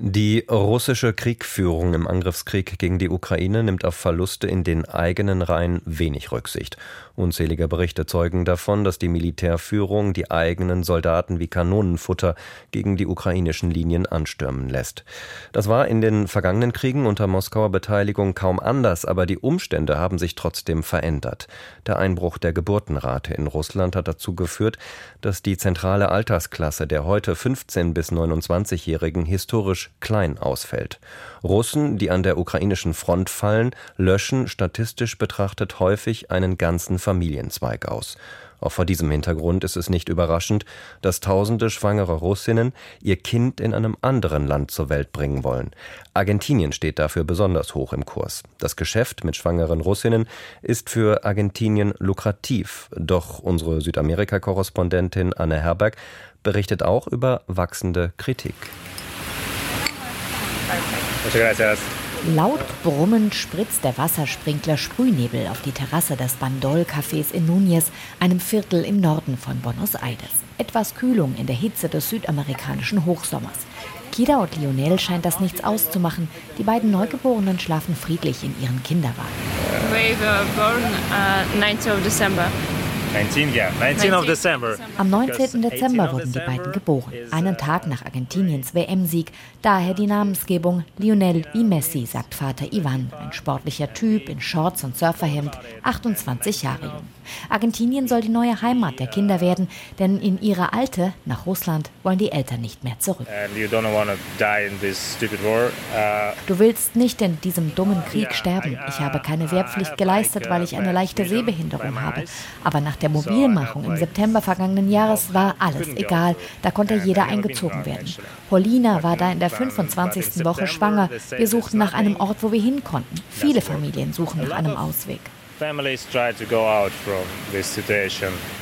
Die russische Kriegführung im Angriffskrieg gegen die Ukraine nimmt auf Verluste in den eigenen Reihen wenig Rücksicht. Unzählige Berichte zeugen davon, dass die Militärführung die eigenen Soldaten wie Kanonenfutter gegen die ukrainischen Linien anstürmen lässt. Das war in den vergangenen Kriegen unter Moskauer Beteiligung kaum anders, aber die Umstände haben sich trotzdem verändert. Der Einbruch der Geburtenrate in Russland hat dazu geführt, dass die zentrale Altersklasse der heute 15 bis 29-Jährigen historisch klein ausfällt. Russen, die an der ukrainischen Front fallen, löschen statistisch betrachtet häufig einen ganzen Familienzweig aus. Auch vor diesem Hintergrund ist es nicht überraschend, dass tausende schwangere Russinnen ihr Kind in einem anderen Land zur Welt bringen wollen. Argentinien steht dafür besonders hoch im Kurs. Das Geschäft mit schwangeren Russinnen ist für Argentinien lukrativ. Doch unsere Südamerika-Korrespondentin Anne Herberg berichtet auch über wachsende Kritik. Laut brummend spritzt der Wassersprinkler Sprühnebel auf die Terrasse des Bandol-Cafés in Núñez, einem Viertel im Norden von Buenos Aires. Etwas Kühlung in der Hitze des südamerikanischen Hochsommers. Kira und Lionel scheint das nichts auszumachen. Die beiden Neugeborenen schlafen friedlich in ihren Kinderwagen. We were born uh, 19 December. 19, yeah. 19 of December. Am 19. Dezember wurden die beiden geboren, einen Tag nach Argentiniens WM-Sieg. Daher die Namensgebung Lionel wie Messi, sagt Vater Ivan, ein sportlicher Typ in Shorts und Surferhemd, 28 Jahre jung. Argentinien soll die neue Heimat der Kinder werden, denn in ihre alte, nach Russland, wollen die Eltern nicht mehr zurück. Uh, du willst nicht in diesem dummen Krieg sterben. Ich habe keine Wehrpflicht geleistet, weil ich eine leichte Sehbehinderung habe. Aber nach der Mobilmachung im September vergangenen Jahres war alles egal. Da konnte jeder eingezogen werden. Paulina war da in der 25. Woche schwanger. Wir suchten nach einem Ort, wo wir hin konnten. Viele Familien suchen nach einem Ausweg.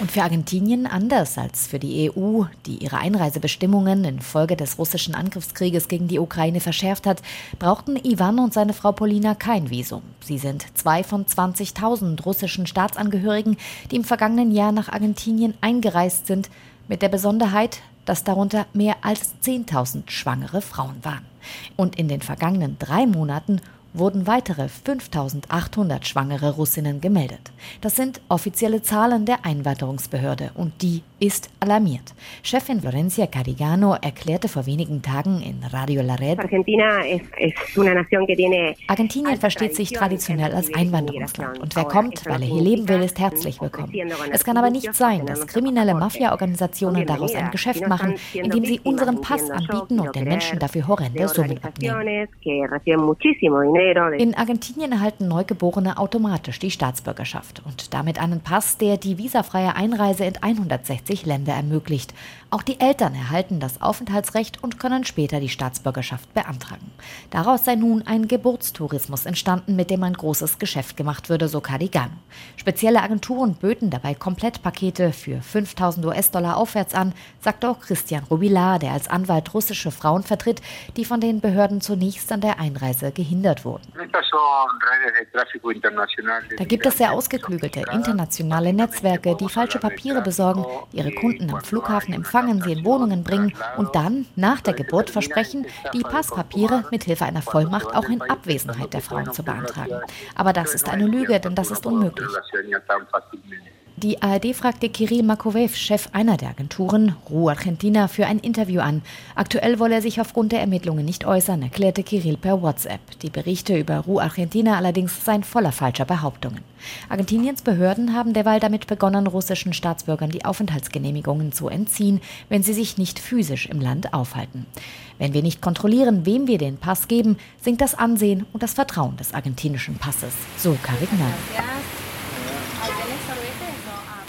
Und für Argentinien anders als für die EU, die ihre Einreisebestimmungen infolge des russischen Angriffskrieges gegen die Ukraine verschärft hat, brauchten Ivan und seine Frau Polina kein Visum. Sie sind zwei von 20.000 russischen Staatsangehörigen, die im vergangenen Jahr nach Argentinien eingereist sind, mit der Besonderheit, dass darunter mehr als 10.000 schwangere Frauen waren. Und in den vergangenen drei Monaten wurden weitere 5800 schwangere Russinnen gemeldet. Das sind offizielle Zahlen der Einwanderungsbehörde und die ist alarmiert. Chefin Florencia Carigano erklärte vor wenigen Tagen in Radio La Red, Argentinien versteht sich traditionell als Einwanderungsland und wer kommt, weil er hier leben will, ist herzlich willkommen. Es kann aber nicht sein, dass kriminelle Mafia-Organisationen daraus ein Geschäft machen, indem sie unseren Pass anbieten und den Menschen dafür horrende Summen abnehmen. In Argentinien erhalten Neugeborene automatisch die Staatsbürgerschaft und damit einen Pass, der die visafreie Einreise in 160 Länder ermöglicht. Auch die Eltern erhalten das Aufenthaltsrecht und können später die Staatsbürgerschaft beantragen. Daraus sei nun ein Geburtstourismus entstanden, mit dem ein großes Geschäft gemacht würde, so Cardigano. Spezielle Agenturen böten dabei Komplettpakete für 5000 US-Dollar aufwärts an, sagt auch Christian Rubilar, der als Anwalt russische Frauen vertritt, die von den Behörden zunächst an der Einreise gehindert wurden wurden. Da gibt es sehr ausgeklügelte internationale Netzwerke, die falsche Papiere besorgen, ihre Kunden am Flughafen empfangen, sie in Wohnungen bringen und dann nach der Geburt versprechen, die Passpapiere mit Hilfe einer Vollmacht auch in Abwesenheit der Frauen zu beantragen. Aber das ist eine Lüge, denn das ist unmöglich. Die ARD fragte Kirill Makovev, Chef einer der Agenturen, RU Argentina, für ein Interview an. Aktuell wolle er sich aufgrund der Ermittlungen nicht äußern, erklärte Kirill per WhatsApp. Die Berichte über RU Argentina allerdings seien voller falscher Behauptungen. Argentiniens Behörden haben derweil damit begonnen, russischen Staatsbürgern die Aufenthaltsgenehmigungen zu entziehen, wenn sie sich nicht physisch im Land aufhalten. Wenn wir nicht kontrollieren, wem wir den Pass geben, sinkt das Ansehen und das Vertrauen des argentinischen Passes. So Carignan.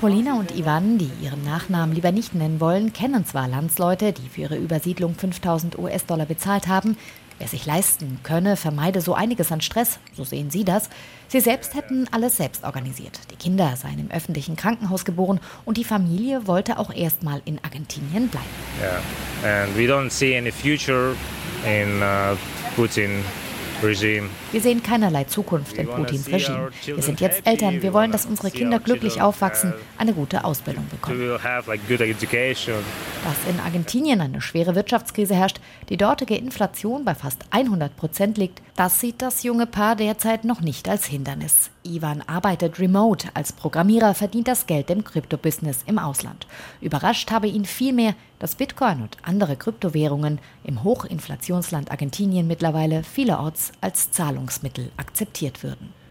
Paulina und Ivan, die ihren Nachnamen lieber nicht nennen wollen, kennen zwar Landsleute, die für ihre Übersiedlung 5000 US-Dollar bezahlt haben. Wer sich leisten könne, vermeide so einiges an Stress, so sehen sie das. Sie selbst hätten alles selbst organisiert. Die Kinder seien im öffentlichen Krankenhaus geboren und die Familie wollte auch erstmal in Argentinien bleiben. Yeah. And we don't see any future in uh, Putin Wir sehen keinerlei Zukunft in Putins Regime. Wir sind jetzt Eltern. Wir wollen, dass unsere Kinder glücklich aufwachsen, eine gute Ausbildung bekommen. Dass in Argentinien eine schwere Wirtschaftskrise herrscht, die dortige Inflation bei fast 100 Prozent liegt, das sieht das junge Paar derzeit noch nicht als Hindernis. Ivan arbeitet remote. Als Programmierer verdient das Geld im Kryptobusiness im Ausland. Überrascht habe ihn vielmehr, dass Bitcoin und andere Kryptowährungen im Hochinflationsland Argentinien mittlerweile vielerorts als Zahlungsmittel akzeptiert würden.